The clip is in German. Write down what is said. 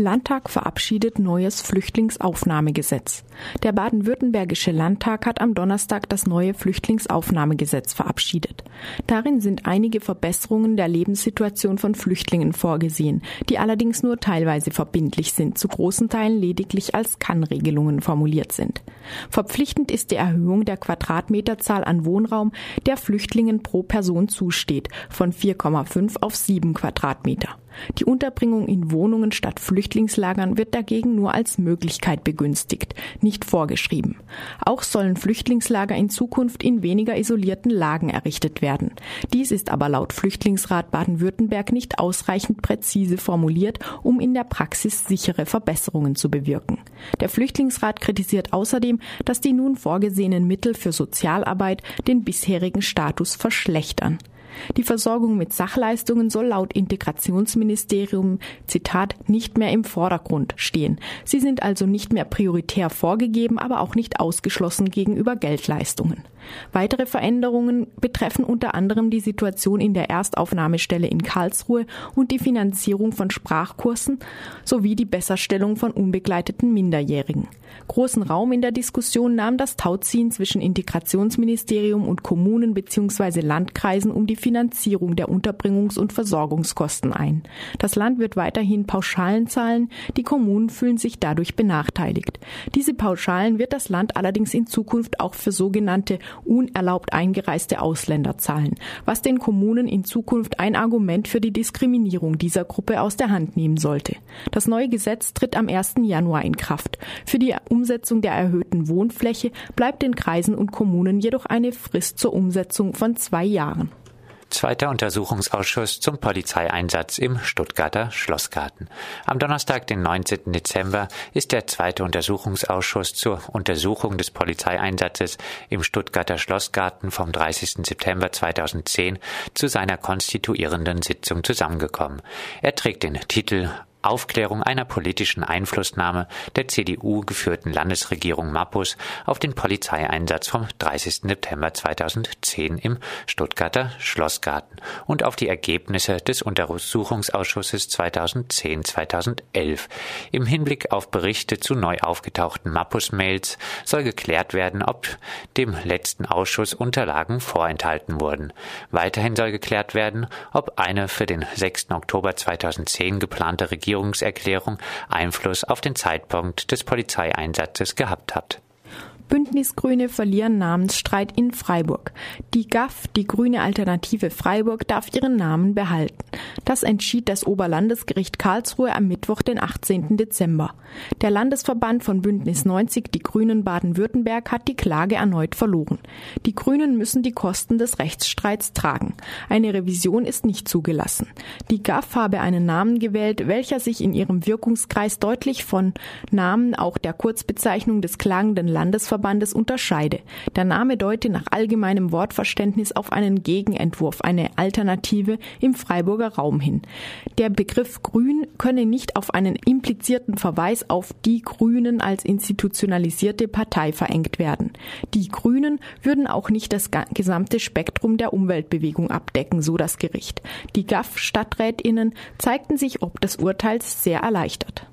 Landtag verabschiedet neues Flüchtlingsaufnahmegesetz. Der baden-württembergische Landtag hat am Donnerstag das neue Flüchtlingsaufnahmegesetz verabschiedet. Darin sind einige Verbesserungen der Lebenssituation von Flüchtlingen vorgesehen, die allerdings nur teilweise verbindlich sind, zu großen Teilen lediglich als Kannregelungen formuliert sind. Verpflichtend ist die Erhöhung der Quadratmeterzahl an Wohnraum, der Flüchtlingen pro Person zusteht, von 4,5 auf 7 Quadratmeter. Die Unterbringung in Wohnungen statt Flüchtlingslagern wird dagegen nur als Möglichkeit begünstigt, nicht vorgeschrieben. Auch sollen Flüchtlingslager in Zukunft in weniger isolierten Lagen errichtet werden. Dies ist aber laut Flüchtlingsrat Baden-Württemberg nicht ausreichend präzise formuliert, um in der Praxis sichere Verbesserungen zu bewirken. Der Flüchtlingsrat kritisiert außerdem, dass die nun vorgesehenen Mittel für Sozialarbeit den bisherigen Status verschlechtern. Die Versorgung mit Sachleistungen soll laut Integrationsministerium, Zitat, nicht mehr im Vordergrund stehen. Sie sind also nicht mehr prioritär vorgegeben, aber auch nicht ausgeschlossen gegenüber Geldleistungen. Weitere Veränderungen betreffen unter anderem die Situation in der Erstaufnahmestelle in Karlsruhe und die Finanzierung von Sprachkursen sowie die Besserstellung von unbegleiteten Minderjährigen. Großen Raum in der Diskussion nahm das Tauziehen zwischen Integrationsministerium und Kommunen bzw. Landkreisen um die Finanzierung der Unterbringungs- und Versorgungskosten ein. Das Land wird weiterhin Pauschalen zahlen, die Kommunen fühlen sich dadurch benachteiligt. Diese Pauschalen wird das Land allerdings in Zukunft auch für sogenannte unerlaubt eingereiste Ausländer zahlen, was den Kommunen in Zukunft ein Argument für die Diskriminierung dieser Gruppe aus der Hand nehmen sollte. Das neue Gesetz tritt am 1. Januar in Kraft. Für die Umsetzung der erhöhten Wohnfläche bleibt den Kreisen und Kommunen jedoch eine Frist zur Umsetzung von zwei Jahren. Zweiter Untersuchungsausschuss zum Polizeieinsatz im Stuttgarter Schlossgarten. Am Donnerstag, den 19. Dezember, ist der zweite Untersuchungsausschuss zur Untersuchung des Polizeieinsatzes im Stuttgarter Schlossgarten vom 30. September 2010 zu seiner konstituierenden Sitzung zusammengekommen. Er trägt den Titel Aufklärung einer politischen Einflussnahme der CDU geführten Landesregierung Mappus auf den Polizeieinsatz vom 30. September 2010 im Stuttgarter Schlossgarten und auf die Ergebnisse des Untersuchungsausschusses 2010-2011. Im Hinblick auf Berichte zu neu aufgetauchten Mappus-Mails soll geklärt werden, ob dem letzten Ausschuss Unterlagen vorenthalten wurden. Weiterhin soll geklärt werden, ob eine für den 6. Oktober 2010 geplante Regierung Regierungserklärung Einfluss auf den Zeitpunkt des Polizeieinsatzes gehabt hat. Bündnisgrüne verlieren Namensstreit in Freiburg. Die GAF, die Grüne Alternative Freiburg, darf ihren Namen behalten. Das entschied das Oberlandesgericht Karlsruhe am Mittwoch, den 18. Dezember. Der Landesverband von Bündnis 90, die Grünen Baden-Württemberg, hat die Klage erneut verloren. Die Grünen müssen die Kosten des Rechtsstreits tragen. Eine Revision ist nicht zugelassen. Die GAF habe einen Namen gewählt, welcher sich in ihrem Wirkungskreis deutlich von Namen auch der Kurzbezeichnung des klagenden Landesverbandes Verbandes unterscheide. Der Name deute nach allgemeinem Wortverständnis auf einen Gegenentwurf, eine Alternative im Freiburger Raum hin. Der Begriff Grün könne nicht auf einen implizierten Verweis auf die Grünen als institutionalisierte Partei verengt werden. Die Grünen würden auch nicht das gesamte Spektrum der Umweltbewegung abdecken, so das Gericht. Die GAF-Stadträtinnen zeigten sich ob des Urteils sehr erleichtert.